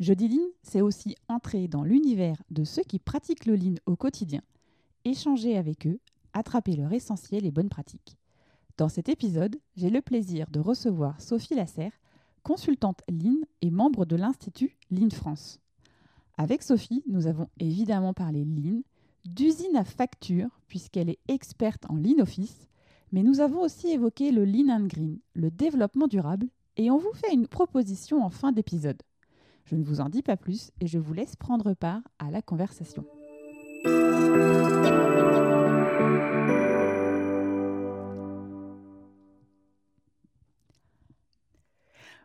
Jeudi Lean, c'est aussi entrer dans l'univers de ceux qui pratiquent le Lean au quotidien, échanger avec eux, attraper leur essentiel et bonnes pratiques. Dans cet épisode, j'ai le plaisir de recevoir Sophie Lasserre, consultante Lean et membre de l'Institut Lean France. Avec Sophie, nous avons évidemment parlé Lean, d'usine à facture, puisqu'elle est experte en Lean Office, mais nous avons aussi évoqué le Lean and Green, le développement durable, et on vous fait une proposition en fin d'épisode. Je ne vous en dis pas plus et je vous laisse prendre part à la conversation.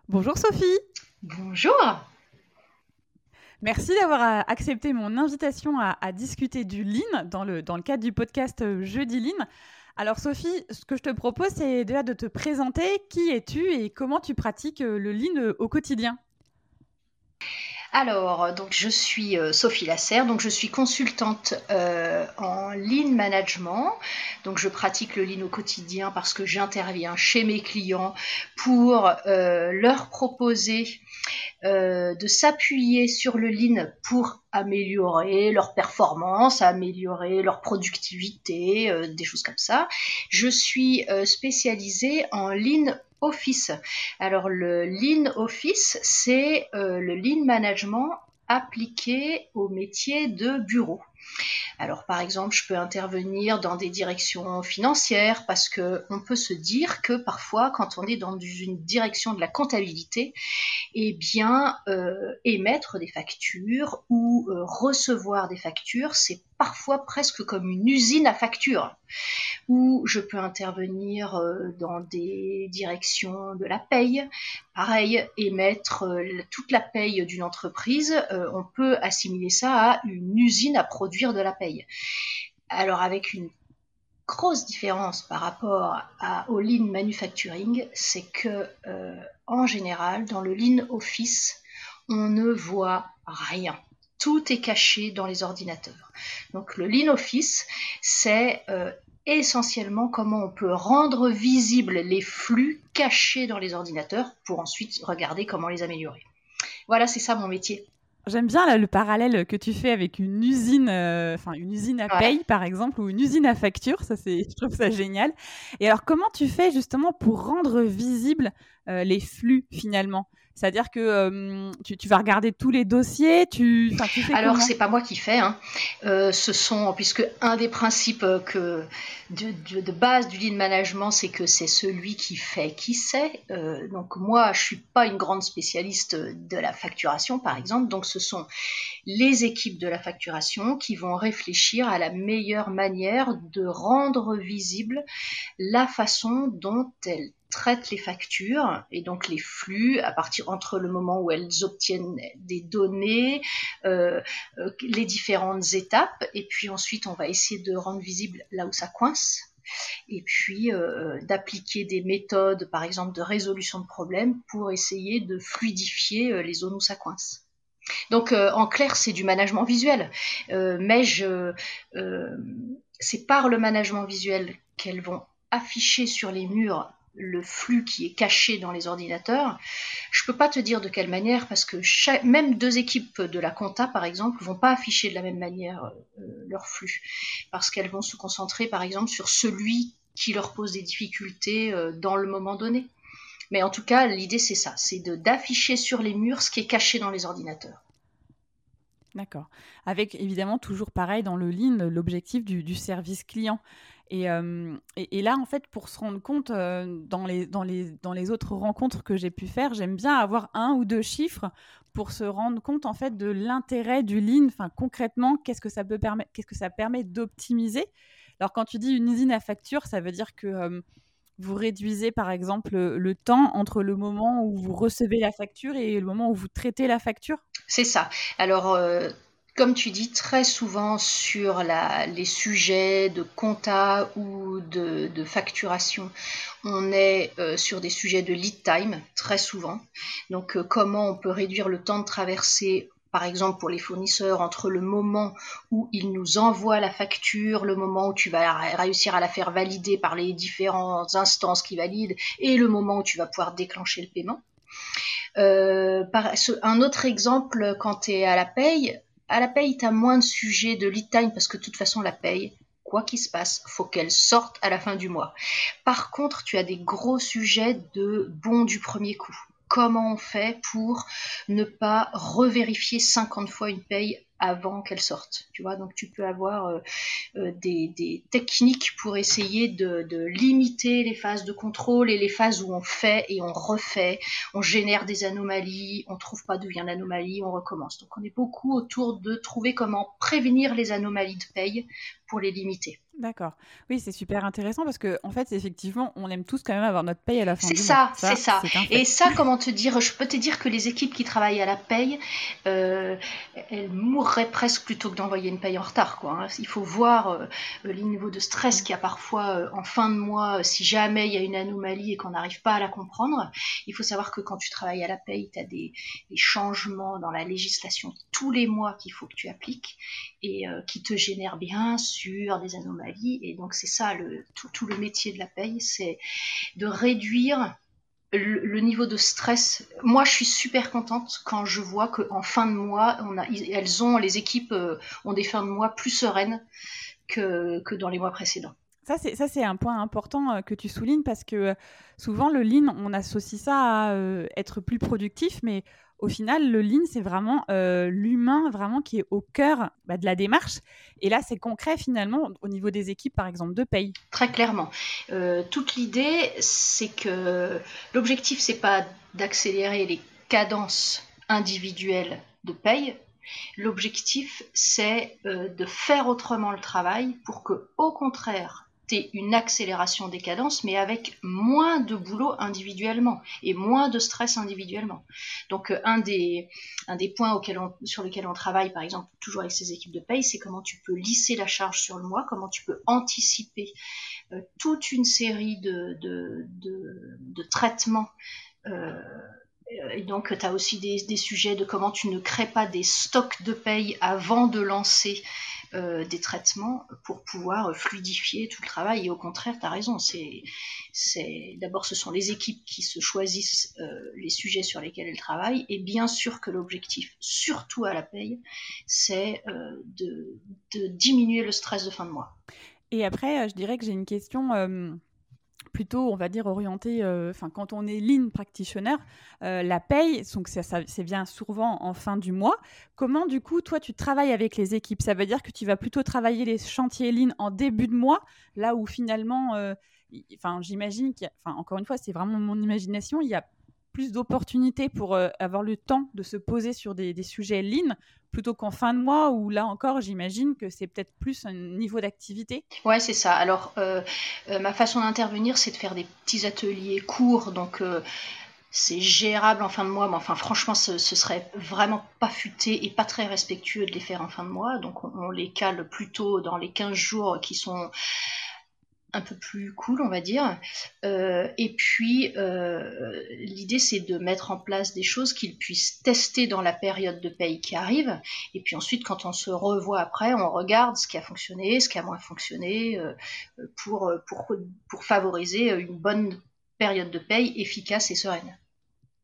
Bonjour Sophie. Bonjour. Merci d'avoir euh, accepté mon invitation à, discuter du Lean dans le, dans le cadre du podcast euh, Jeudi Lean. Alors Sophie, ce que je te propose, c'est déjà de te présenter. Qui es-tu et comment tu pratiques euh, le Lean au quotidien? Alors, donc je suis euh, Sophie Lasserre, donc je suis consultante euh, en lean management. Donc je pratique le lean au quotidien parce que j'interviens chez mes clients pour euh, leur proposer de s'appuyer sur le lean pour améliorer leur performance, améliorer leur productivité, des choses comme ça. Je suis spécialisée en lean Office. Alors le Lean Office, c'est euh, le Lean Management appliqué au métier de bureau. Alors par exemple, je peux intervenir dans des directions financières parce que on peut se dire que parfois quand on est dans une direction de la comptabilité, eh bien euh, émettre des factures ou euh, recevoir des factures, c'est parfois presque comme une usine à factures où je peux intervenir euh, dans des directions de la paye. Pareil, émettre toute la paye d'une entreprise, on peut assimiler ça à une usine à produire de la paye. Alors avec une grosse différence par rapport au lean manufacturing, c'est que euh, en général, dans le lean office, on ne voit rien. Tout est caché dans les ordinateurs. Donc le lean office, c'est euh, essentiellement comment on peut rendre visibles les flux cachés dans les ordinateurs pour ensuite regarder comment les améliorer. Voilà, c'est ça mon métier. J'aime bien le parallèle que tu fais avec une usine, euh, enfin une usine à paye par exemple ou une usine à facture. Ça c'est, je trouve ça génial. Et alors comment tu fais justement pour rendre visibles euh, les flux finalement? C'est-à-dire que euh, tu, vas regarder tous les dossiers, tu, tu fais Alors c'est pas moi qui fais, hein. euh, ce sont puisque un des principes euh, que de, de, base du lean management, c'est que c'est celui qui fait qui sait. donc moi, je suis pas une grande spécialiste de la facturation, par exemple. Donc ce sont les équipes de la facturation qui vont réfléchir à la meilleure manière de rendre visible la façon dont elles traitent les factures et donc les flux à partir entre le moment où elles obtiennent des données, euh, euh, les différentes étapes, et puis ensuite on va essayer de rendre visible là où ça coince, et puis euh, d'appliquer des méthodes, par exemple de résolution de problèmes, pour essayer de fluidifier les zones où ça coince. Donc en clair, c'est du management visuel, mais je, c'est par le management visuel qu'elles vont afficher sur les murs le flux qui est caché dans les ordinateurs. Je ne peux pas te dire de quelle manière parce que même deux équipes de la compta, par exemple, vont pas afficher de la même manière euh, leur flux parce qu'elles vont se concentrer, par exemple, sur celui qui leur pose des difficultés euh, dans le moment donné. Mais en tout cas, l'idée c'est ça, c'est d'afficher sur les murs ce qui est caché dans les ordinateurs. D'accord. Avec évidemment toujours pareil dans le lean, l'objectif du, service client. Et, là, en fait, pour se rendre compte, dans, les, autres rencontres que j'ai pu faire, j'aime bien avoir un ou deux chiffres pour se rendre compte, en fait, de l'intérêt du lean. Enfin, concrètement, qu'est-ce que ça peut permettre, qu'est-ce que ça permet d'optimiser? Alors, quand tu dis une usine à facture, ça veut dire que vous réduisez, par exemple, le temps entre le moment où vous recevez la facture et le moment où vous traitez la facture? C'est ça. Alors, comme tu dis, très souvent sur les sujets de compta ou de, facturation, on est euh, sur des sujets de lead time, très souvent. Donc, euh, comment on peut réduire le temps de traversée par exemple pour les fournisseurs, entre le moment où ils nous envoient la facture, le moment où tu vas réussir à la faire valider par les différentes instances qui valident, et le moment où tu vas pouvoir déclencher le paiement. Euh, un autre exemple, quand tu es à la paye, à la paye, tu as moins de sujets de lead time parce que de toute façon, la paye, quoi qu'il se passe, faut qu'elle sorte à la fin du mois. Par contre, tu as des gros sujets de bon du premier coup. Comment on fait pour ne pas revérifier 50 fois une paye avant qu'elle sorte. Tu vois, donc tu peux avoir euh, euh, des, techniques pour essayer de, limiter les phases de contrôle et les phases où on fait et on refait, on génère des anomalies, on trouve pas d'où vient l'anomalie, on recommence. Donc on est beaucoup autour de trouver comment prévenir les anomalies de paye pour les limiter. D'accord. Oui, c'est super intéressant parce que en fait, effectivement, on aime tous quand même avoir notre paye à la fin. C'est ça, c'est ça. Et ça, comment te dire Je peux te dire que les équipes qui travaillent à la paye, euh, elles mourraient presque plutôt que d'envoyer une paye en retard. Quoi. Hein. Il faut voir euh, les niveaux de stress qu'il y a parfois euh, en fin de mois, si jamais il y a une anomalie et qu'on n'arrive pas à la comprendre. Il faut savoir que quand tu travailles à la paye, tu as des, des, changements dans la législation tous les mois qu'il faut que tu appliques et qui te génèrent bien sûr des anomalies et donc c'est ça le, tout, le métier de la paye, c'est de réduire le, niveau de stress. Moi, je suis super contente quand je vois qu'en fin de mois, on a, elles ont, les équipes euh, ont des fins de mois plus sereines que, dans les mois précédents. Ça, c'est, ça, c'est un point important euh, que tu soulignes parce que euh, souvent, le lean, on associe ça à être plus productif, mais au final, le lean, c'est vraiment euh, l'humain vraiment qui est au cœur bah, de la démarche. Et là, c'est concret finalement au niveau des équipes, par exemple, de paye. Très clairement. Euh, toute l'idée, c'est que l'objectif, c'est pas d'accélérer les cadences individuelles de paye. L'objectif, c'est euh, de faire autrement le travail pour que, au contraire, une accélération des cadences, mais avec moins de boulot individuellement et moins de stress individuellement. Donc euh, un des, points sur lesquels on travaille, par exemple, toujours avec ces équipes de paye, c'est comment tu peux lisser la charge sur le mois, comment tu peux anticiper euh, toute une série de, traitements. Euh, et donc, tu as aussi des, sujets de comment tu ne crées pas des stocks de paye avant de lancer euh, des traitements pour pouvoir fluidifier tout le travail. Et au contraire, tu as raison, c'est, d'abord ce sont les équipes qui se choisissent euh, les sujets sur lesquels elles travaillent. Et bien sûr que l'objectif, surtout à la paye, c'est euh, de, de, diminuer le stress de fin de mois. Et après, je dirais que j'ai une question plutôt, on va dire, orienté, euh, enfin, quand on est lean practitioner, euh, la paye, donc ça, c'est bien souvent en fin du mois. Comment, du coup, toi, tu travailles avec les équipes? Ça veut dire que tu vas plutôt travailler les chantiers lean en début de mois, là où finalement, euh, enfin, j'imagine enfin, encore une fois, c'est vraiment mon imagination, il y a plus d'opportunités pour avoir le temps de se poser sur des, sujets lean plutôt qu'en fin de mois où là encore, j'imagine que c'est peut-être plus un niveau d'activité. Ouais, c'est ça. Alors, euh, euh, ma façon d'intervenir, c'est de faire des petits ateliers courts, donc. Euh, c'est gérable en fin de mois, mais enfin franchement ce, serait vraiment pas futé et pas très respectueux de les faire en fin de mois. Donc on, on les cale plutôt dans les 15 jours qui sont un peu plus cool, on va dire. Euh, et puis, euh, l'idée, c'est de mettre en place des choses qu'ils puissent tester dans la période de paye qui arrive. Et puis ensuite, quand on se revoit après, on regarde ce qui a fonctionné, ce qui a moins fonctionné, euh, pour, pour, pour, favoriser une bonne période de paye efficace et sereine.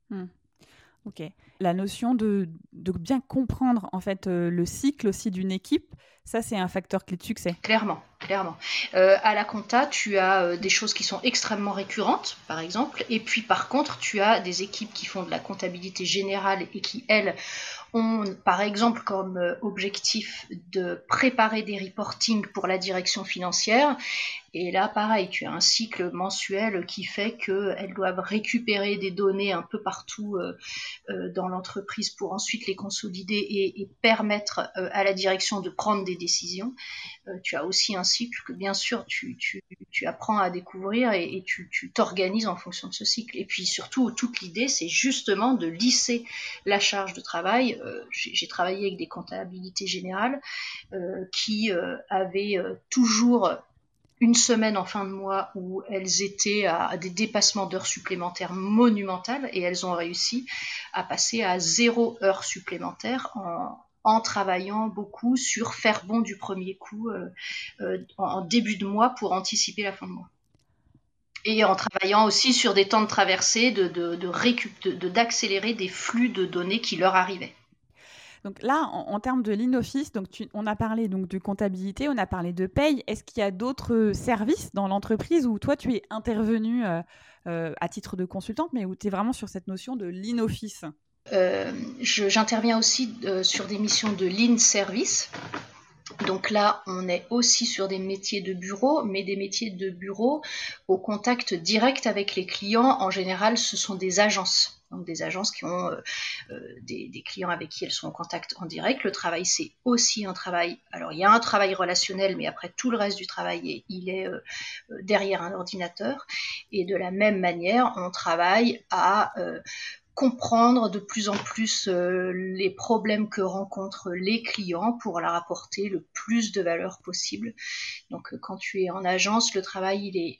Hmm. Ok. La notion de, de, bien comprendre en fait le cycle aussi d'une équipe, ça c'est un facteur clé de succès. Clairement clairement. Euh, à la compta, tu as euh, des choses qui sont extrêmement récurrentes, par exemple, et puis par contre, tu as des équipes qui font de la comptabilité générale et qui, elles, ont, par exemple, comme euh, objectif de préparer des reportings pour la direction financière. Et là, pareil, tu as un cycle mensuel qui fait qu'elles doivent récupérer des données un peu partout dans, l'entreprise pour ensuite les consolider et, permettre à la direction de prendre des décisions. Tu as aussi un cycle que bien sûr tu, apprends à découvrir et, tu t'organises en fonction de ce cycle. Et puis surtout, toute l'idée, c'est justement de lisser la charge de travail. J'ai travaillé avec des comptabilités générales qui avaient toujours une semaine en fin de mois où elles étaient à, des dépassements d'heures supplémentaires monumentales et elles ont réussi à passer à zéro heure supplémentaire en, travaillant beaucoup sur faire bon du premier coup euh, euh, en, début de mois pour anticiper la fin de mois. Et en travaillant aussi sur des temps de traversée, de, d'accélérer des flux de données qui leur arrivaient. Donc là, en, termes de l'in-office, donc on a parlé donc de comptabilité, on a parlé de paye. Est-ce qu'il y a d'autres services dans l'entreprise où toi tu es intervenu euh, à titre de consultante, mais où tu es vraiment sur cette notion de l'in-office euh, J'interviens aussi sur des missions de l'in-service. Donc là, on est aussi sur des métiers de bureau, mais des métiers de bureau au contact direct avec les clients. En général, ce sont des agences donc des agences qui ont euh, euh, des, clients avec qui elles sont en contact en direct. Le travail, c'est aussi un travail. Alors, il y a un travail relationnel, mais après tout le reste du travail, il est euh, derrière un ordinateur. Et de la même manière, on travaille à comprendre de plus en plus les problèmes que rencontrent les clients pour leur apporter le plus de valeur possible. Donc, quand tu es en agence, le travail, il est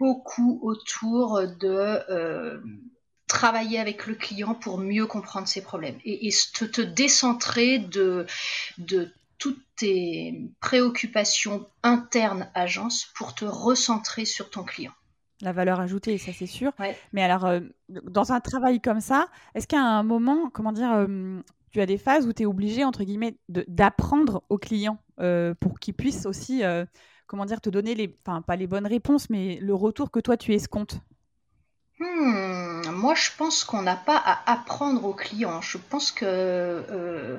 beaucoup autour de travailler avec le client pour mieux comprendre ses problèmes et, te, décentrer de, de toutes tes préoccupations internes agence pour te recentrer sur ton client. La valeur ajoutée, ça c'est sûr. Mais alors, euh, dans un travail comme ça, est-ce qu'à un moment, comment dire, euh, tu as des phases où tu es obligé, entre guillemets, d'apprendre au client euh, pour qu'il puisse aussi, comment dire, te donner les, enfin pas les bonnes réponses, mais le retour que toi tu escomptes? Hmm, moi, je pense qu'on n'a pas à apprendre aux clients. Je pense que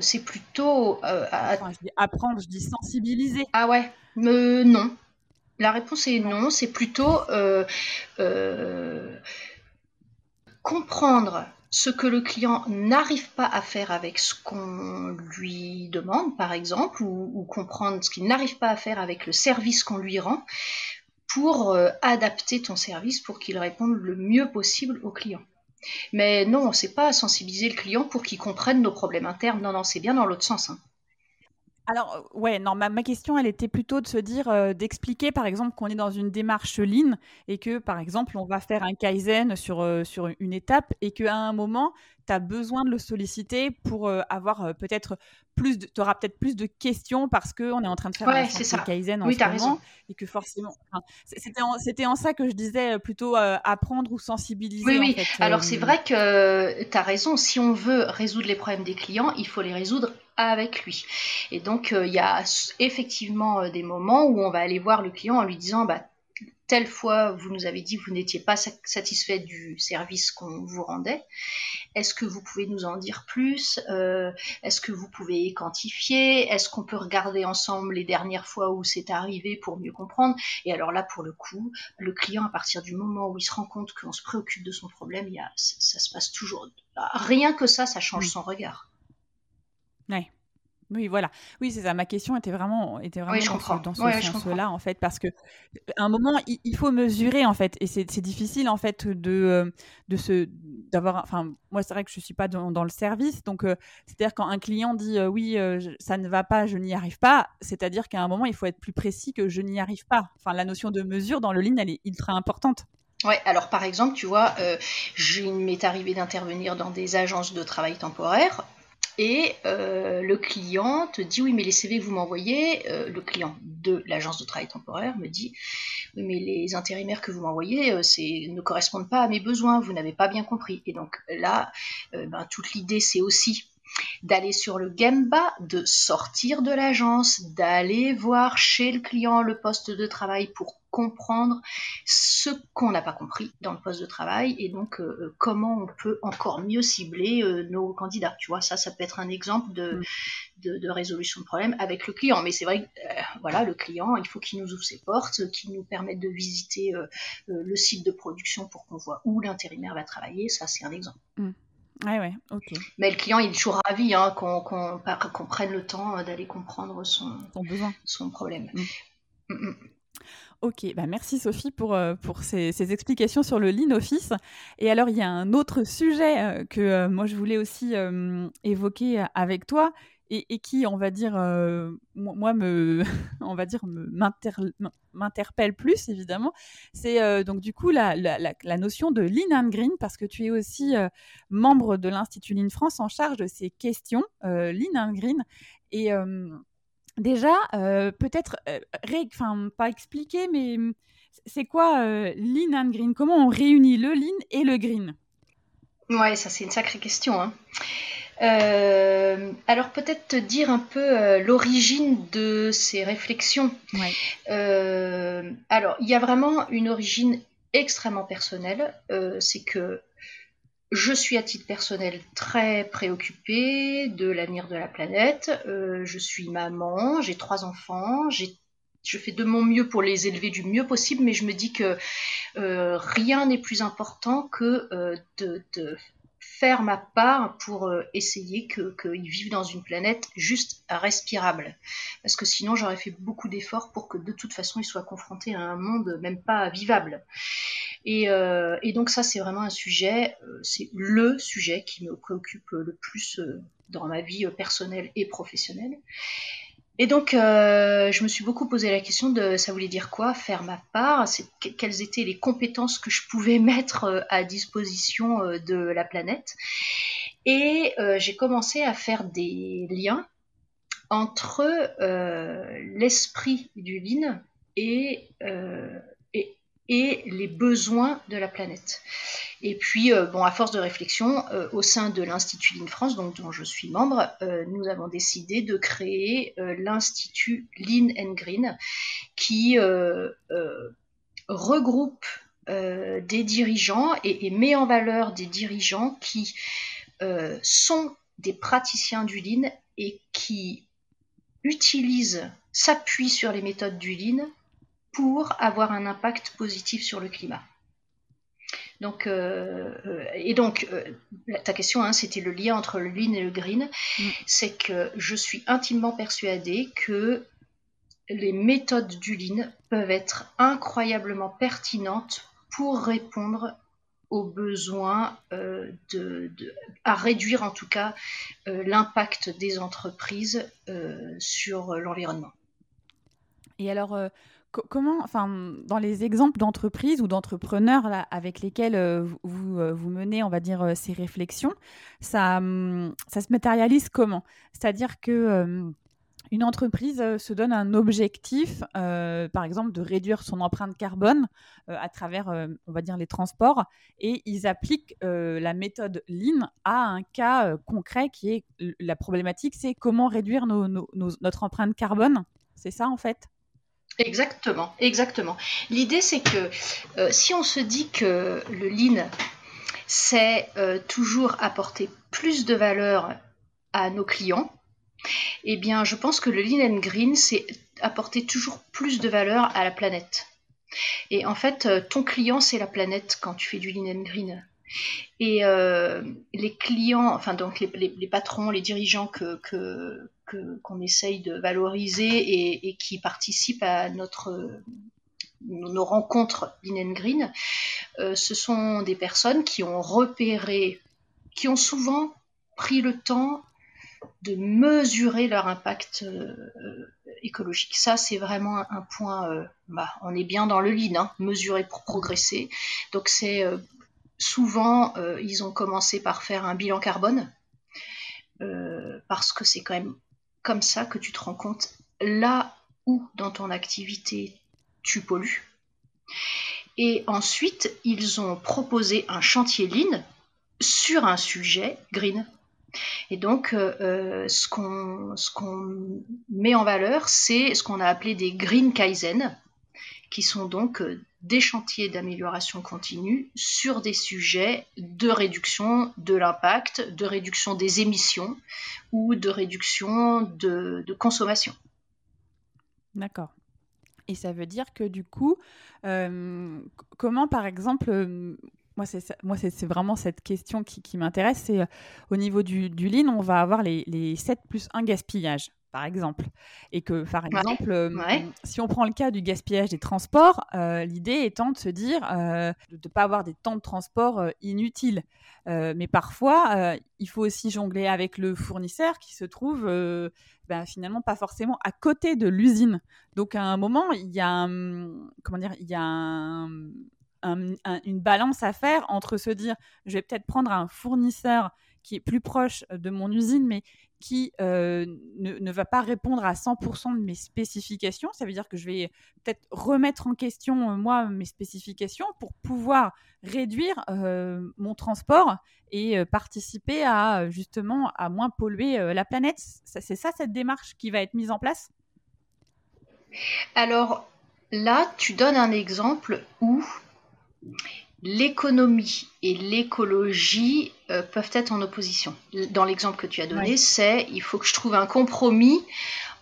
c'est plutôt je dis apprendre, je dis sensibiliser. Ah ouais, non. La réponse est non. C'est plutôt comprendre ce que le client n'arrive pas à faire avec ce qu'on lui demande, par exemple, ou comprendre ce qu'il n'arrive pas à faire avec le service qu'on lui rend pour euh, adapter ton service pour qu'il réponde le mieux possible au client. Mais non, c'est pas sensibiliser le client pour qu'il comprenne nos problèmes internes. Non, non, c'est bien dans l'autre sens. Hein. Alors, euh, ouais, non, ma, question, elle était plutôt de se dire, euh, d'expliquer, par exemple, qu'on est dans une démarche lean et que, par exemple, on va faire un kaizen sur, sur une étape et qu'à un moment, tu as besoin de le solliciter pour avoir peut-être plus tu auras peut-être plus de questions parce qu'on est en train de faire ouais, un Kaizen en ce moment et que forcément c'était en, c'était en ça que je disais plutôt apprendre ou sensibiliser oui oui. alors c'est vrai que tu as raison si on veut résoudre les problèmes des clients il faut les résoudre avec lui et donc il y a effectivement des moments où on va aller voir le client en lui disant bah telle fois vous nous avez dit que vous n'étiez pas satisfait du service qu'on vous rendait. Est-ce que vous pouvez nous en dire plus? Euh, Est-ce que vous pouvez quantifier? Est-ce qu'on peut regarder ensemble les dernières fois où c'est arrivé pour mieux comprendre? Et alors là, pour le coup, le client, à partir du moment où il se rend compte qu'on se préoccupe de son problème, il y a, ça, se passe toujours. Rien que ça, ça change son regard. Oui, voilà. Oui, c'est ça. Ma question était vraiment, était vraiment dans ce, sens-là, en fait, parce que à un moment, il, faut mesurer, en fait, et c'est difficile, en fait, de, euh, de se, d'avoir. Enfin, moi, c'est vrai que je suis pas dans, le service, donc euh, c'est-à-dire quand un client dit euh, oui, ça ne va pas, je n'y arrive pas, c'est-à-dire qu'à un moment, il faut être plus précis que je n'y arrive pas. Enfin, la notion de mesure dans le ligne, elle est ultra importante. Ouais, alors par exemple, tu vois, il m'est arrivé d'intervenir dans des agences de travail temporaire et euh, le client te dit oui mais les CV que vous m'envoyez, euh, le client de l'agence de travail temporaire me dit oui mais les intérimaires que vous m'envoyez euh, ne correspondent pas à mes besoins, vous n'avez pas bien compris. Et donc là, ben, toute l'idée c'est aussi d'aller sur le Gemba, de sortir de l'agence, d'aller voir chez le client le poste de travail pour comprendre ce qu'on n'a pas compris dans le poste de travail et donc euh, comment on peut encore mieux cibler euh, nos candidats. Tu vois, ça, ça peut être un exemple de, mm. de, résolution de problème avec le client. Mais c'est vrai que euh, voilà, le client, il faut qu'il nous ouvre ses portes, qu'il nous permette de visiter le site de production pour qu'on voit où l'intérimaire va travailler. Ça, c'est un exemple. Mm. Ouais. Mais le client, il est toujours ravi hein, qu'on prenne le temps d'aller comprendre son, besoin. son problème. Mm, mm. Ok, bah merci Sophie pour, euh, pour ces, explications sur le Lean Office. Et alors, il y a un autre sujet euh, que euh, moi je voulais aussi évoquer avec toi et, qui, on va dire, moi, me, on va dire, m'interpelle plus, évidemment. C'est donc du coup la, la, notion de Lean and Green, parce que tu es aussi membre de l'Institut Lean France en charge de ces questions, Lean and Green. Et Déjà, euh, peut-être, euh, enfin, pas expliquer, mais hum, c'est quoi euh, lean and green? Comment on réunit le lean et le green? Ouais, ça c'est une sacrée question. Hein. alors peut-être te dire un peu l'origine de ces réflexions. alors il y a vraiment une origine extrêmement personnelle. c'est que je suis à titre personnel très préoccupée de l'avenir de la planète. Euh, je suis maman, j'ai trois enfants, je fais de mon mieux pour les élever du mieux possible, mais je me dis que euh, rien n'est plus important que euh, de, faire ma part pour essayer qu'ils vivent dans une planète juste respirable. Parce que sinon, j'aurais fait beaucoup d'efforts pour que de toute façon, ils soient confrontés à un monde même pas vivable. Euh, et, donc ça, c'est vraiment un sujet, euh, c'est le sujet qui me préoccupe le plus euh, dans ma vie personnelle et professionnelle. Et donc, je me suis beaucoup posé la question de ça voulait dire quoi faire ma part, quelles étaient les compétences que je pouvais mettre à disposition de la planète? Et j'ai commencé à faire des liens entre l'esprit du Lean et et les besoins de la planète. Et puis, euh, bon, à force de réflexion, euh, au sein de l'Institut Lean France, dont je suis membre, euh, nous avons décidé de créer l'Institut Lean and Green, qui regroupe des dirigeants et, et, met en valeur des dirigeants qui sont des praticiens du Lean et qui utilisent, s'appuient sur les méthodes du Lean pour avoir un impact positif sur le climat. Donc, euh, euh, et donc, euh, ta question, hein, c'était le lien entre le lean et le green. Mm. C'est que je suis intimement persuadée que les méthodes du lean peuvent être incroyablement pertinentes pour répondre aux besoins de, à réduire en tout cas l'impact des entreprises sur l'environnement. Et alors, comment, enfin, dans les exemples d'entreprises ou d'entrepreneurs avec lesquels euh, vous, euh, vous, menez, on va dire, euh, ces réflexions, ça, hum, ça se matérialise comment? C'est-à-dire que une entreprise se donne un objectif, par exemple, de réduire son empreinte carbone à travers, on va dire, les transports, et ils appliquent la méthode Lean à un cas concret qui est la problématique, c'est comment réduire notre empreinte carbone? C'est ça, en fait? Exactement, exactement. L'idée, c'est que euh, si on se dit que le lean, c'est euh, toujours apporter plus de valeur à nos clients, eh bien, je pense que le lean and green, c'est apporter toujours plus de valeur à la planète. Et en fait, euh, ton client, c'est la planète quand tu fais du lean and green. Et les clients, enfin donc les, patrons, les dirigeants que, qu'on essaye de valoriser et, qui participent à notre nos rencontres Lean Green, euh, ce sont des personnes qui ont repéré, qui ont souvent pris le temps de mesurer leur impact euh, écologique. Ça, c'est vraiment un, point. Euh, bah, on est bien dans le lean, hein, mesurer pour progresser. Donc, c'est souvent, ils ont commencé par faire un bilan carbone parce que c'est quand même comme ça que tu te rends compte là où dans ton activité tu pollues. Et ensuite, ils ont proposé un chantier Lean sur un sujet green. Et donc, euh, euh, ce qu'on met en valeur, c'est ce qu'on a appelé des Green Kaizen, qui sont donc euh, des chantiers d'amélioration continue sur des sujets de réduction de l'impact, de réduction des émissions ou de réduction de, consommation. D'accord. Et ça veut dire que du coup, euh, comment par exemple, euh, moi, c'est vraiment cette question qui, m'intéresse. C'est au niveau du, du lean, on va avoir les, les 7 plus 1 gaspillage par exemple. Et que, par exemple, euh, si on prend le cas du gaspillage des transports, euh, l'idée étant de se dire euh, de ne pas avoir des temps de transport inutiles. mais parfois, il faut aussi jongler avec le fournisseur qui se trouve ben, finalement pas forcément à côté de l'usine. Donc à un moment, il y a, comment dire, il y a une balance à faire entre se dire je vais peut-être prendre un fournisseur qui est plus proche de mon usine, mais qui euh, ne, va pas répondre à 100% de mes spécifications. Ça veut dire que je vais peut-être remettre en question, euh, moi, mes spécifications pour pouvoir réduire euh, mon transport et participer à, justement, à moins polluer la planète. C'est ça, cette démarche qui va être mise en place? Alors là, tu donnes un exemple où l'économie et l'écologie euh, peuvent être en opposition. Dans l'exemple que tu as donné, c'est il faut que je trouve un compromis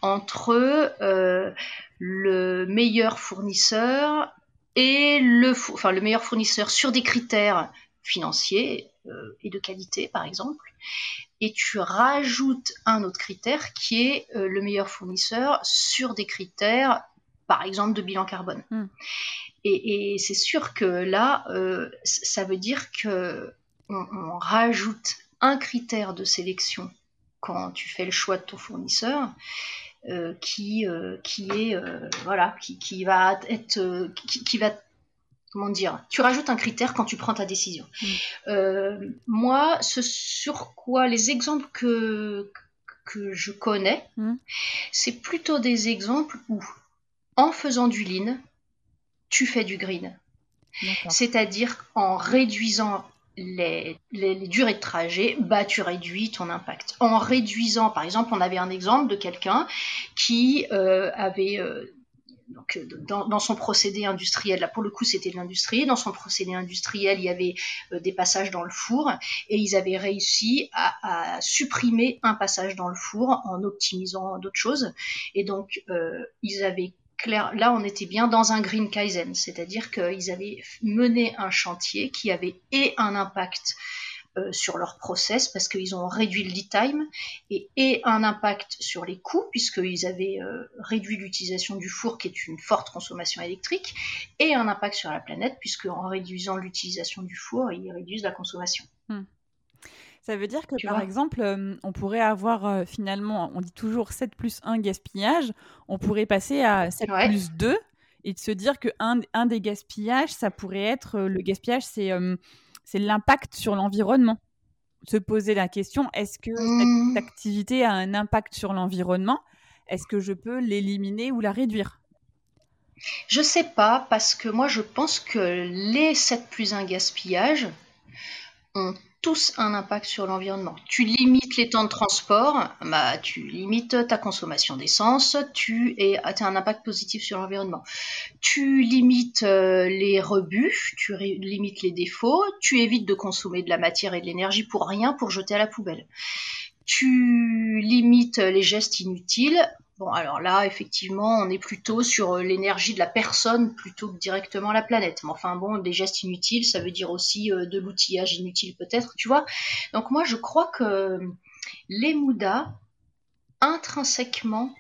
entre euh, le meilleur fournisseur et le, enfin, le meilleur fournisseur sur des critères financiers euh, et de qualité, par exemple. Et tu rajoutes un autre critère qui est le meilleur fournisseur sur des critères, par exemple, de bilan carbone. Hmm. Et, c'est sûr que là, euh, ça veut dire que on, rajoute un critère de sélection quand tu fais le choix de ton fournisseur. Euh, qui, euh, qui est voilà qui, qui, va être qui, va comment dire tu rajoutes un critère quand tu prends ta décision mm. moi ce sur quoi les exemples que que je connais mm. c'est plutôt des exemples où en faisant du lean tu fais du green. C'est-à-dire en réduisant les, durées de trajet, bah, tu réduis ton impact. En réduisant, par exemple, on avait un exemple de quelqu'un qui euh, avait euh, donc, dans, son procédé industriel, là pour le coup c'était de l'industrie, dans son procédé industriel il y avait euh, des passages dans le four et ils avaient réussi à, à, supprimer un passage dans le four en optimisant d'autres choses et donc ils avaient là, on était bien dans un Green Kaizen, c'est-à-dire qu'ils avaient mené un chantier qui avait et un impact euh, sur leur process parce qu'ils ont réduit le lead time et, un impact sur les coûts puisqu'ils avaient euh, réduit l'utilisation du four qui est une forte consommation électrique et un impact sur la planète puisque en réduisant l'utilisation du four ils réduisent la consommation. Hmm. Ça veut dire que, par exemple, euh, on pourrait avoir euh, finalement, on dit toujours 7 plus 1 gaspillage, on pourrait passer à 7 plus 2 et de se dire que un, un, des gaspillages, ça pourrait être, le gaspillage, c'est c'est l'impact sur l'environnement. Se poser la question, est-ce que cette mmh. activité a un impact sur l'environnement? Est-ce que je peux l'éliminer ou la réduire? Je sais pas, parce que moi, je pense que les 7 plus 1 gaspillage ont tous un impact sur l'environnement. Tu limites les temps de transport, bah, tu limites ta consommation d'essence, tu as un impact positif sur l'environnement. Tu limites euh, les rebuts, tu limites les défauts, tu évites de consommer de la matière et de l'énergie pour rien pour jeter à la poubelle. Tu limites les gestes inutiles, Bon, alors là, effectivement, on est plutôt sur euh, l'énergie de la personne plutôt que directement la planète. Mais enfin, bon, des gestes inutiles, ça veut dire aussi euh, de l'outillage inutile peut-être, tu vois. Donc moi, je crois que les Moudas, intrinsèquement,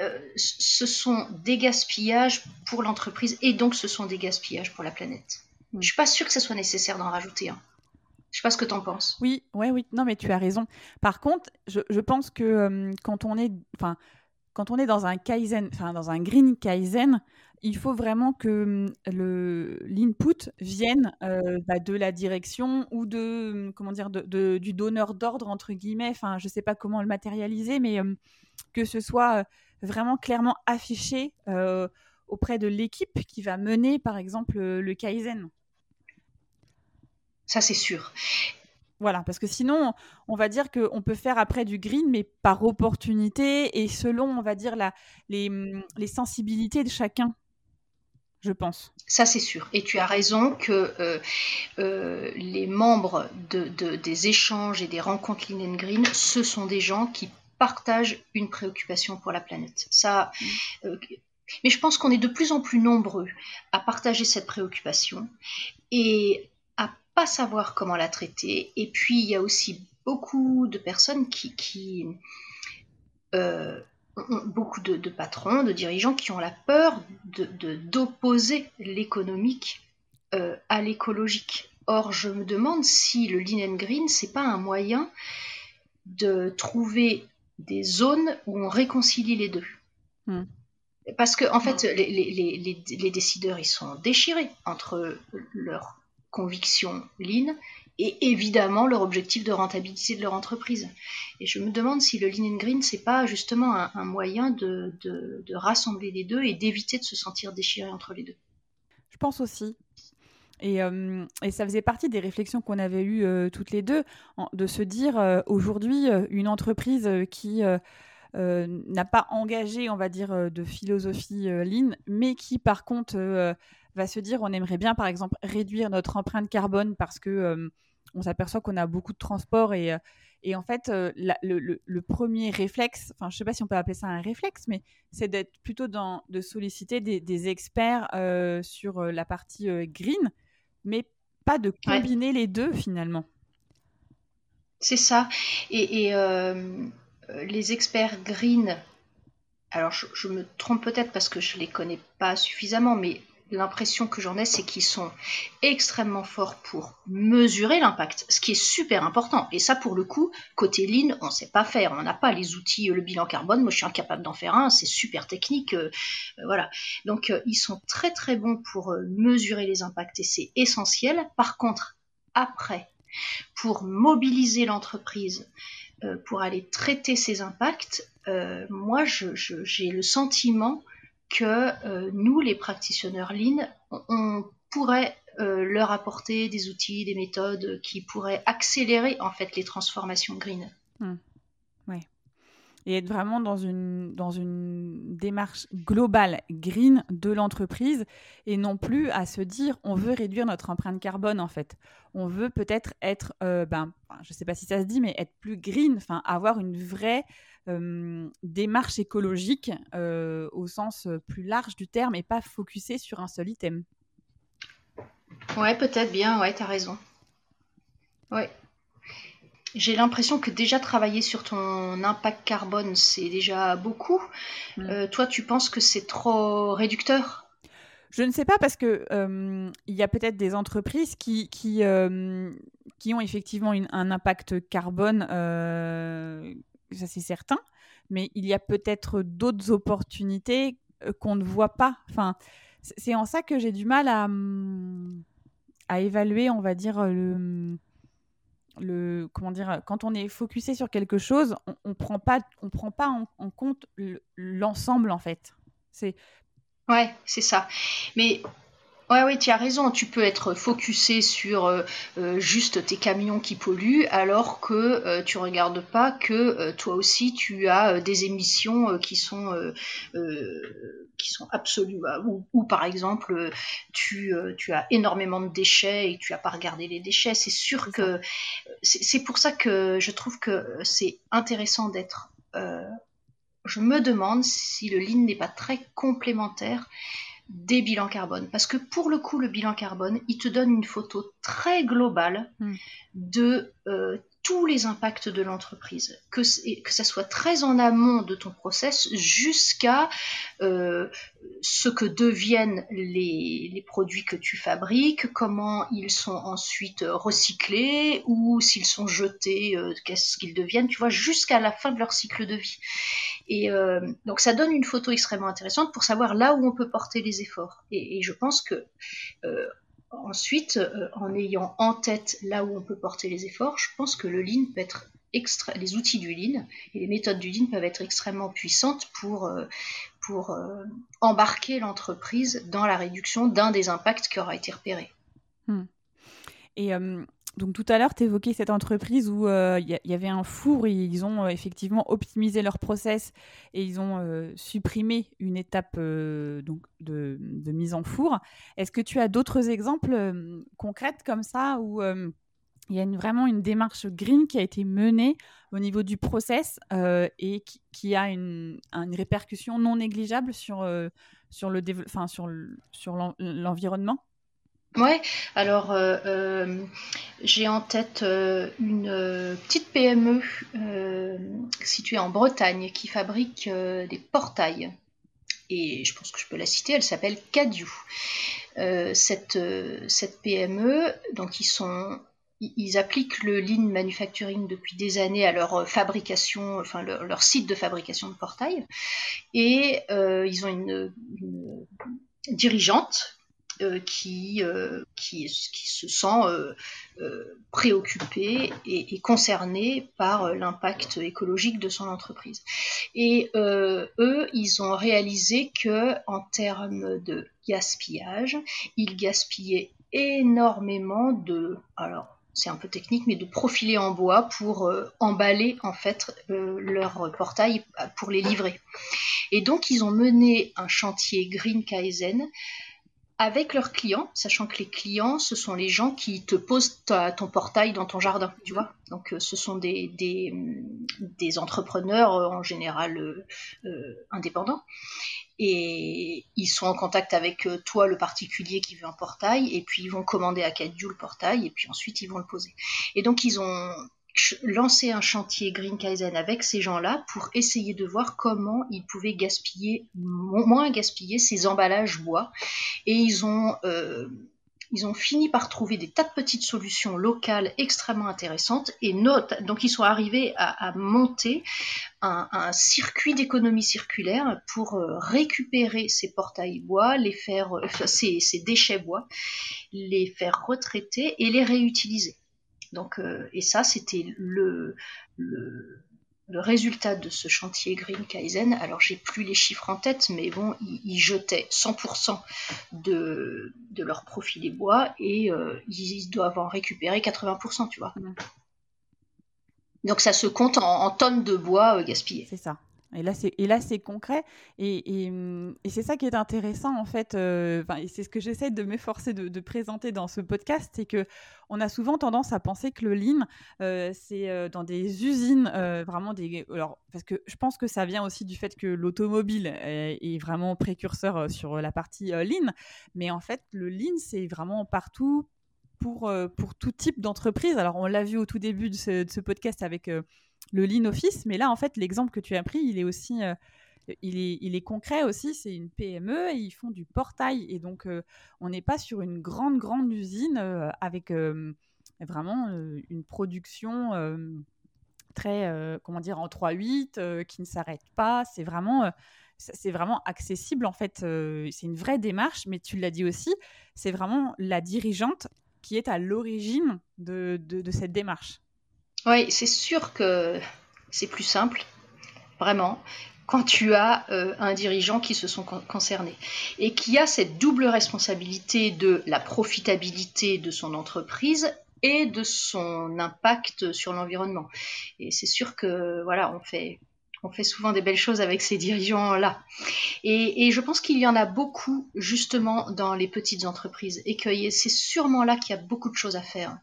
euh, ce sont des gaspillages pour l'entreprise et donc ce sont des gaspillages pour la planète. Je Je suis pas sûre que ce soit nécessaire d'en rajouter un. Je sais pas ce que tu en penses. Oui, ouais, oui. Non, mais tu as raison. Par contre, je, pense que euh, quand on est, quand on est dans un kaizen, enfin, dans un green kaizen, il faut vraiment que le l'input vienne euh, bah, de la direction ou de comment dire de, du donneur d'ordre entre guillemets. Enfin, je sais pas comment le matérialiser, mais euh, que ce soit vraiment clairement affiché auprès de l'équipe qui va mener, par exemple, le kaizen. Ça, c'est sûr. Voilà, parce que sinon, on va dire qu'on peut faire après du green, mais par opportunité et selon, on va dire, la, les, les sensibilités de chacun, je pense. Ça, c'est sûr. Et tu as raison que euh, euh, les membres de, des échanges et des rencontres Lean and Green, ce sont des gens qui partagent une préoccupation pour la planète. Ça, mm. euh, mais je pense qu'on est de plus en plus nombreux à partager cette préoccupation. Et pas savoir comment la traiter. Et puis, il y a aussi beaucoup de personnes qui, qui euh, beaucoup de, patrons, de dirigeants qui ont la peur d'opposer de, l'économique euh, à l'écologique. Or, je me demande si le lean and green, c'est pas un moyen de trouver des zones où on réconcilie les deux. Hmm. Parce que, en fait, les, les, décideurs, ils sont déchirés entre leurs convictions lean et évidemment leur objectif de rentabilité de leur entreprise. Et je me demande si le Lean and Green, c'est pas justement un, moyen de, rassembler les deux et d'éviter de se sentir déchiré entre les deux. Je pense aussi. Et, euh, ça faisait partie des réflexions qu'on avait eues euh, toutes les deux, de se dire euh, aujourd'hui, une entreprise qui n'a pas engagé, on va dire, de philosophie Lean, mais qui par contre va se dire on aimerait bien, par exemple, réduire notre empreinte carbone parce que euh, on s'aperçoit qu'on a beaucoup de transport et, euh, et en fait, euh, le, premier réflexe, enfin, je sais pas si on peut appeler ça un réflexe, mais c'est d'être plutôt dans de solliciter des, experts sur la partie green, mais pas de combiner les deux finalement. C'est ça. Et, les experts green, alors je, je me trompe peut-être parce que je les connais pas suffisamment, mais l'impression que j'en ai, c'est qu'ils sont extrêmement forts pour mesurer l'impact, ce qui est super important. Et ça, pour le coup, côté Lean, on ne sait pas faire. On n'a pas les outils, le bilan carbone. Moi, je suis incapable d'en faire un. C'est super technique. Euh, euh, voilà. Donc, euh, ils sont très, très bons pour mesurer les impacts et c'est essentiel. Par contre, après, pour mobiliser l'entreprise, pour aller traiter ces impacts, moi, j'ai le sentiment que euh, nous, les practitioners Lean, on, pourrait euh, leur apporter des outils, des méthodes qui pourraient accélérer en fait les transformations green. Hmm. Et être vraiment dans une, dans une démarche globale green de l'entreprise et non plus à se dire on veut réduire notre empreinte carbone en fait. On veut peut-être être, euh, ben, je ne sais pas si ça se dit, mais être plus green, enfin avoir une vraie euh, démarche écologique euh, au sens plus large du terme et pas focusé sur un seul item. Ouais, peut-être bien, ouais, as raison. Ouais. J'ai l'impression que déjà travailler sur ton impact carbone, c'est déjà beaucoup. Mm. toi, tu penses que c'est trop réducteur? Je ne sais pas parce que il y a peut-être des entreprises qui, qui, qui ont effectivement un impact carbone ça c'est certain, mais il y a peut-être d'autres opportunités euh, qu'on ne voit pas. Enfin, c'est en ça que j'ai du mal à, à évaluer, on va dire, le, le comment dire, quand on est focusé sur quelque chose, on, on prend pas, on prend pas en, compte l'ensemble en fait. C'est ouais, c'est ça. Mais Ouais, oui, tu as raison. Tu peux être focusé sur euh, euh, juste tes camions qui polluent, alors que euh, tu regardes pas que toi aussi tu as des émissions qui sont qui sont absolument ou, par exemple tu, tu as énormément de déchets et tu as pas regardé les déchets. C'est sûr que c'est pour ça que je trouve que c'est intéressant d'être je me demande si le lean n'est pas très complémentaire des bilans carbone. Parce que pour le coup, le bilan carbone, il te donne une photo très globale hmm. de euh, tous les impacts de l'entreprise, que, que ça soit très en amont de ton process jusqu'à euh, ce que deviennent les, produits que tu fabriques, comment ils sont ensuite recyclés ou s'ils sont jetés, euh, qu'est-ce qu'ils deviennent, tu vois, jusqu'à la fin de leur cycle de vie. Et euh, donc ça donne une photo extrêmement intéressante pour savoir là où on peut porter les efforts. Et, je pense que euh, ensuite, euh, en ayant en tête là où on peut porter les efforts, je pense que le lean peut être extra... les outils du lean et les méthodes du lean peuvent être extrêmement puissantes pour, euh, pour euh, embarquer l'entreprise dans la réduction d'un des impacts qui aura été repéré. Hmm. Donc tout à l'heure, tu évoquais cette entreprise où il euh, y, avait un four et ils ont euh, effectivement optimisé leur process et ils ont euh, supprimé une étape donc de, mise en four. Est-ce que tu as d'autres exemples concrets comme ça où il y a vraiment une démarche green qui a été menée au niveau du process et qui, a une, répercussion non négligeable sur, sur l'environnement? Ouais, alors j'ai en tête une petite PME située en Bretagne qui fabrique des portails. Et je pense que je peux la citer, elle s'appelle Cadieu. cette, PME, donc ils sont ils appliquent le lean manufacturing depuis des années à leur euh, fabrication, enfin leur, site de fabrication de portail. Et euh, ils ont une, dirigeante euh, qui, qui, qui, se sent préoccupée et, concernée par l'impact écologique de son entreprise. Et eux, ils ont réalisé que en termes de gaspillage, ils gaspillaient énormément de alors c'est un peu technique, mais de profiler en bois pour euh, emballer en fait euh, leur portail pour les livrer. Et donc ils ont mené un chantier Green Kaizen avec leurs clients, sachant que les clients, ce sont les gens qui te posent ton portail dans ton jardin, tu vois. Donc, euh, ce sont des, des, entrepreneurs en général indépendants et ils sont en contact avec euh, toi, le particulier qui veut un portail, et puis ils vont commander à Cadieu le portail, et puis ensuite ils vont le poser. Et donc ils ont lancé un chantier Green Kaizen avec ces gens-là pour essayer de voir comment ils pouvaient gaspiller, moins gaspiller ces emballages bois. Et ils ont euh, ils ont fini par trouver des tas de petites solutions locales extrêmement intéressantes et note, donc ils sont arrivés à, monter un, circuit d'économie circulaire pour euh, récupérer ces portails bois, les faire, euh, ces, déchets bois, les faire retraiter et les réutiliser. Donc, euh, et ça, c'était le, le, le résultat de ce chantier Green Kaizen, alors j'ai plus les chiffres en tête, mais bon, ils, jetaient 100% de, de leur profit des bois et euh, ils, doivent en récupérer 80%, tu vois. Donc ça se compte en, tonnes de bois euh, gaspillés. C'est ça. Et là, c'est, et là, c'est concret. Et, et, c'est ça qui est intéressant, en fait. Euh, et c'est ce que j'essaie de m'efforcer de, présenter dans ce podcast. C'est que on a souvent tendance à penser que le lean, euh, c'est euh, dans des usines, vraiment des. Alors, parce que je pense que ça vient aussi du fait que l'automobile est, vraiment précurseur sur la partie lean. Mais en fait, le lean, c'est vraiment partout, pour, pour, tout type d'entreprise. Alors, on l'a vu au tout début de ce podcast avec le lean office. Mais là, en fait, l'exemple que tu as pris, il est aussi, euh, il, est, il, est, concret aussi. C'est une PME et ils font du portail. Et donc, euh, on n'est pas sur une grande, grande usine euh, avec vraiment une production très, comment dire, en 3-8 qui ne s'arrête pas. C'est vraiment vraiment accessible en fait. c'est une vraie démarche, mais tu l'as dit aussi, c'est vraiment la dirigeante qui est à l'origine de, cette démarche. Oui, c'est sûr que c'est plus simple, vraiment, quand tu as euh, un dirigeant qui se sont concernés et qui a cette double responsabilité de la profitabilité de son entreprise et de son impact sur l'environnement. Et c'est sûr que voilà, on fait on fait souvent des belles choses avec ces dirigeants-là. Et, je pense qu'il y en a beaucoup justement dans les petites entreprises et que c'est sûrement là qu'il y a beaucoup de choses à faire.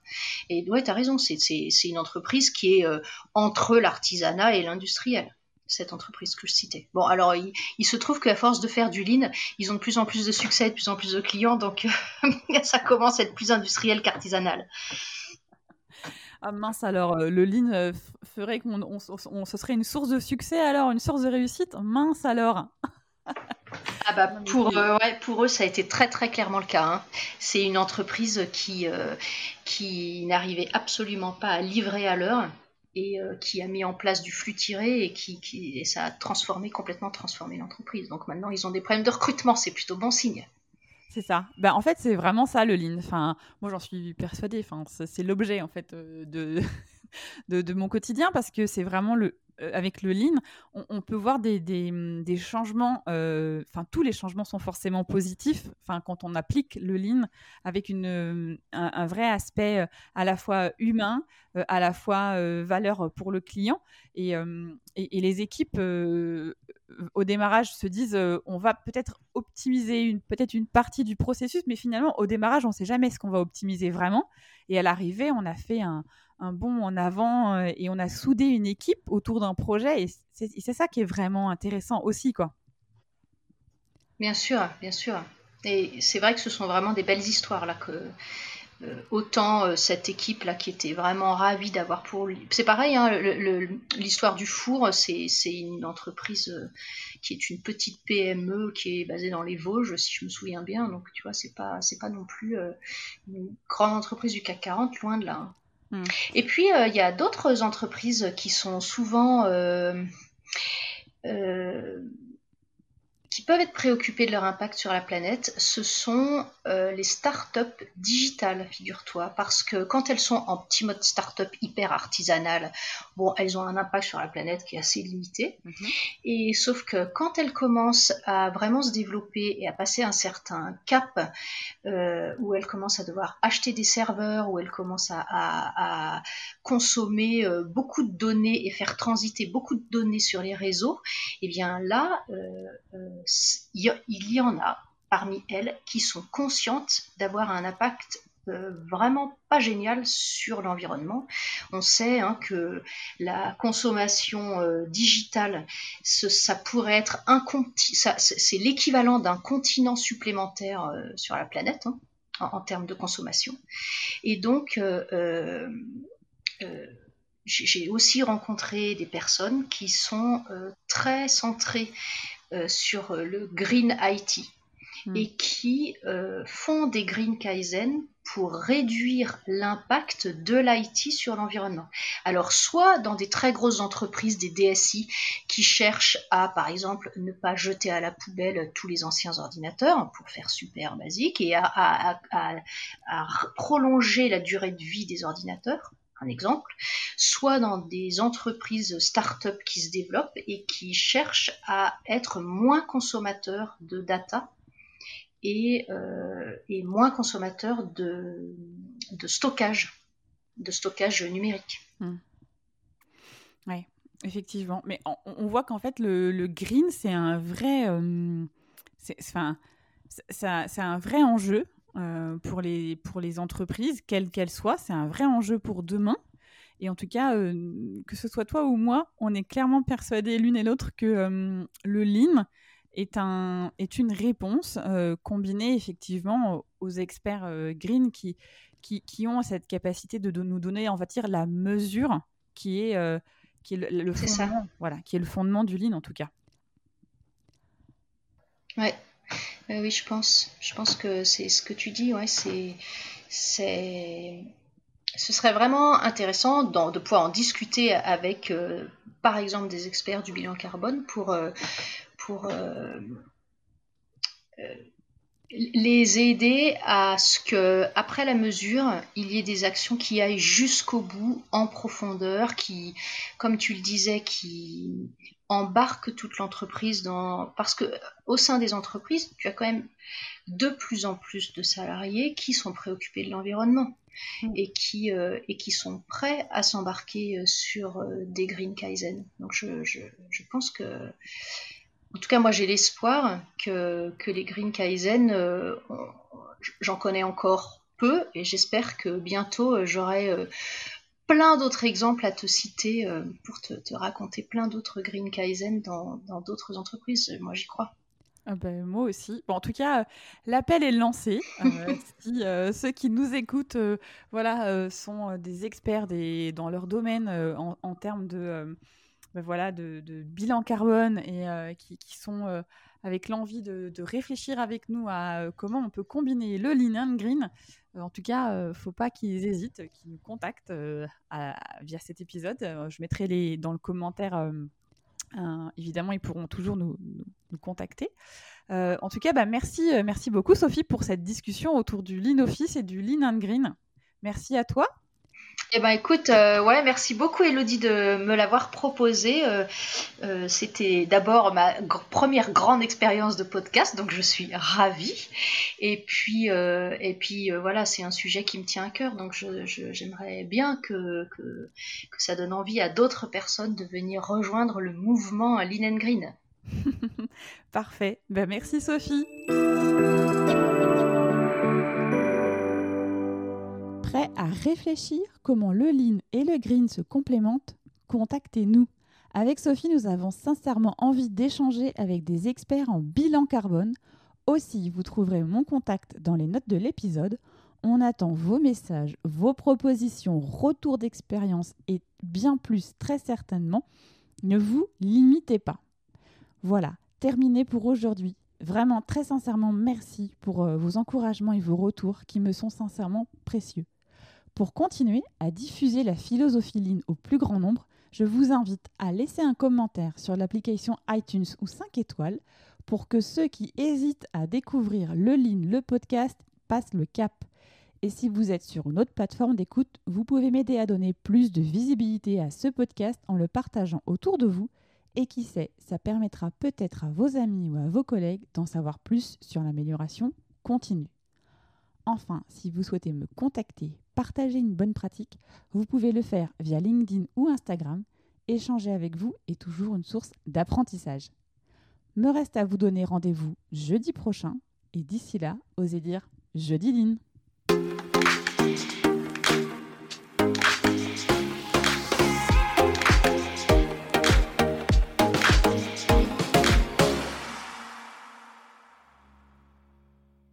Et ouais, tu as raison, c'est une entreprise qui est euh, entre l'artisanat et l'industriel cette entreprise que je citais. Bon, alors il, se trouve qu'à force de faire du lean, ils ont de plus en plus de succès, de plus en plus de clients, donc ça commence à être plus industriel qu'artisanal. Ah mince, alors euh, le lean euh, ferait qu'on on, ce serait une source de succès alors, une source de réussite? Mince alors Ah bah pour, euh, ouais, pour eux, ça a été très très clairement le cas. Hein. C'est une entreprise qui, qui n'arrivait absolument pas à livrer à l'heure et qui a mis en place du flux tiré et qui, qui et ça a transformé complètement transformé l'entreprise. Donc maintenant, ils ont des problèmes de recrutement, c'est plutôt bon signe. C'est ça. Ben, en fait, c'est vraiment ça le lean. Enfin, moi, j'en suis persuadée. Enfin, c'est l'objet en fait euh, de, mon quotidien parce que c'est vraiment le avec le lean, on, peut voir des, des, des changements. Euh, enfin, tous les changements sont forcément positifs. Enfin, quand on applique le lean avec une, un, vrai aspect à la fois humain, à la fois valeur pour le client et, et, et les équipes au démarrage se disent on va peut-être optimiser une peut-être une partie du processus, mais finalement au démarrage on ne sait jamais ce qu'on va optimiser vraiment. Et à l'arrivée, on a fait un, un bond en avant et on a soudé une équipe autour d'un projet. Et c'est ça qui est vraiment intéressant aussi, quoi. Bien sûr, bien sûr. Et c'est vrai que ce sont vraiment des belles histoires là que euh, autant euh, cette équipe là qui était vraiment ravie d'avoir pour. C'est pareil, hein, l'histoire du four, c'est une entreprise euh, qui est une petite PME qui est basée dans les Vosges, si je me souviens bien. Donc tu vois, c'est pas c'est pas non plus une grande entreprise du CAC 40, loin de là. Hein. Hmm. Et puis il y a d'autres entreprises qui sont souvent qui peuvent être préoccupés de leur impact sur la planète, ce sont euh, les startups digitales, figure-toi, parce que quand elles sont en petit mode startup hyper artisanal, bon, elles ont un impact sur la planète qui est assez limité. Mhm. Et sauf que quand elles commencent à vraiment se développer et à passer un certain cap, euh, où elles commencent à devoir acheter des serveurs, où elles commencent à, à consommer euh, beaucoup de données et faire transiter beaucoup de données sur les réseaux, et eh bien là, il y en a parmi elles qui sont conscientes d'avoir un impact euh, vraiment pas génial sur l'environnement. On sait hein, que la consommation euh, digitale, ça pourrait être un c'est l'équivalent d'un continent supplémentaire euh, sur la planète hein, en, termes de consommation. Et donc j'ai aussi rencontré des personnes qui sont très centrées sur euh, le Green IT hmm. et qui euh, font des Green Kaizen pour réduire l'impact de l'IT sur l'environnement. Alors, soit dans des très grosses entreprises, des DSI, qui cherchent à, par exemple, ne pas jeter à la poubelle tous les anciens ordinateurs, pour faire super basique, et à prolonger la durée de vie des ordinateurs, un exemple, soit dans des entreprises start-up qui se développent et qui cherchent à être moins consommateurs de data et, euh, moins consommateurs de, stockage, de stockage numérique. Hmm. Oui, effectivement. Mais on, voit qu'en fait, le, green, c'est un vrai... Euh, enfin, c'est un vrai enjeu euh, pour, les, pour les entreprises, quelles qu'elles soient. C'est un vrai enjeu pour demain. Et en tout cas, euh, que ce soit toi ou moi, on est clairement persuadés l'une et l'autre que euh, le lean est, un, est une réponse combinée effectivement aux, experts green qui, qui, qui, ont cette capacité de, nous donner, on va dire, la mesure qui est, qui est le, fondement, voilà, qui est le fondement du lean en tout cas. Ouais, oui, je pense. Je pense que c'est ce que tu dis. Ouais, c'est, c'est, ce serait vraiment intéressant de pouvoir en discuter avec, euh, par exemple, des experts du bilan carbone pour, euh, pour euh, les aider à ce que, après la mesure, il y ait des actions qui aillent jusqu'au bout, en profondeur, qui, comme tu le disais, qui embarquent toute l'entreprise dans. Parce que au sein des entreprises, tu as quand même de plus en plus de salariés qui sont préoccupés de l'environnement mm. et qui, euh, et qui sont prêts à s'embarquer euh, sur euh, des Green Kaizen. Donc je, je, je pense que en tout cas, moi, j'ai l'espoir que, les Green Kaizen, euh, j'en connais encore peu et j'espère que bientôt j'aurai plein d'autres exemples à te citer pour te, raconter plein d'autres Green Kaizen dans d'autres entreprises. Moi, j'y crois. Ah ben, moi aussi. Bon, en tout cas, l'appel est lancé. si ceux qui nous écoutent voilà, sont des experts des, dans leur domaine en, en, termes de bah, voilà, de, bilan carbone et euh, qui, sont euh, avec l'envie de, réfléchir avec nous à euh, comment on peut combiner le lean and green. En tout cas, ne faut pas qu'ils hésitent, qu'ils nous contactent via cet épisode. je mettrai les dans le commentaire. évidemment, ils pourront toujours nous, contacter. en tout cas, bah, merci, merci beaucoup Sophie pour cette discussion autour du Lean Office et du Lean and Green. Merci à toi. Eh ben écoute, euh, merci beaucoup Elodie de me l'avoir proposé. Euh, euh, c'était d'abord ma première grande expérience de podcast, donc je suis ravie. Et puis, et puis voilà, c'est un sujet qui me tient à cœur, donc j'aimerais bien que, ça donne envie à d'autres personnes de venir rejoindre le mouvement Lean Green. Parfait. Ben, merci Sophie. Prêt à réfléchir comment le lean et le green se complémentent Contactez-nous. Avec Sophie, nous avons sincèrement envie d'échanger avec des experts en bilan carbone Aussi, vous trouverez mon contact dans les notes de l'épisode. On attend vos messages, vos propositions, retours d'expérience et bien plus très certainement. Ne vous limitez pas. Voilà, terminé pour aujourd'hui. Vraiment, très sincèrement, merci pour euh, vos encouragements et vos retours qui me sont sincèrement précieux. Pour continuer à diffuser la philosophie Lean au plus grand nombre, je vous invite à laisser un commentaire sur l'application iTunes ou 5 étoiles pour que ceux qui hésitent à découvrir le Lean, le podcast, passent le cap. Et si vous êtes sur une autre plateforme d'écoute, vous pouvez m'aider à donner plus de visibilité à ce podcast en le partageant autour de vous et qui sait, ça permettra peut-être à vos amis ou à vos collègues d'en savoir plus sur l'amélioration continue. Enfin, si vous souhaitez me contacter, partager une bonne pratique, vous pouvez le faire via LinkedIn ou Instagram. Échanger avec vous est toujours une source d'apprentissage. Me reste à vous donner rendez-vous jeudi prochain et d'ici là, osez dire jeudi Line.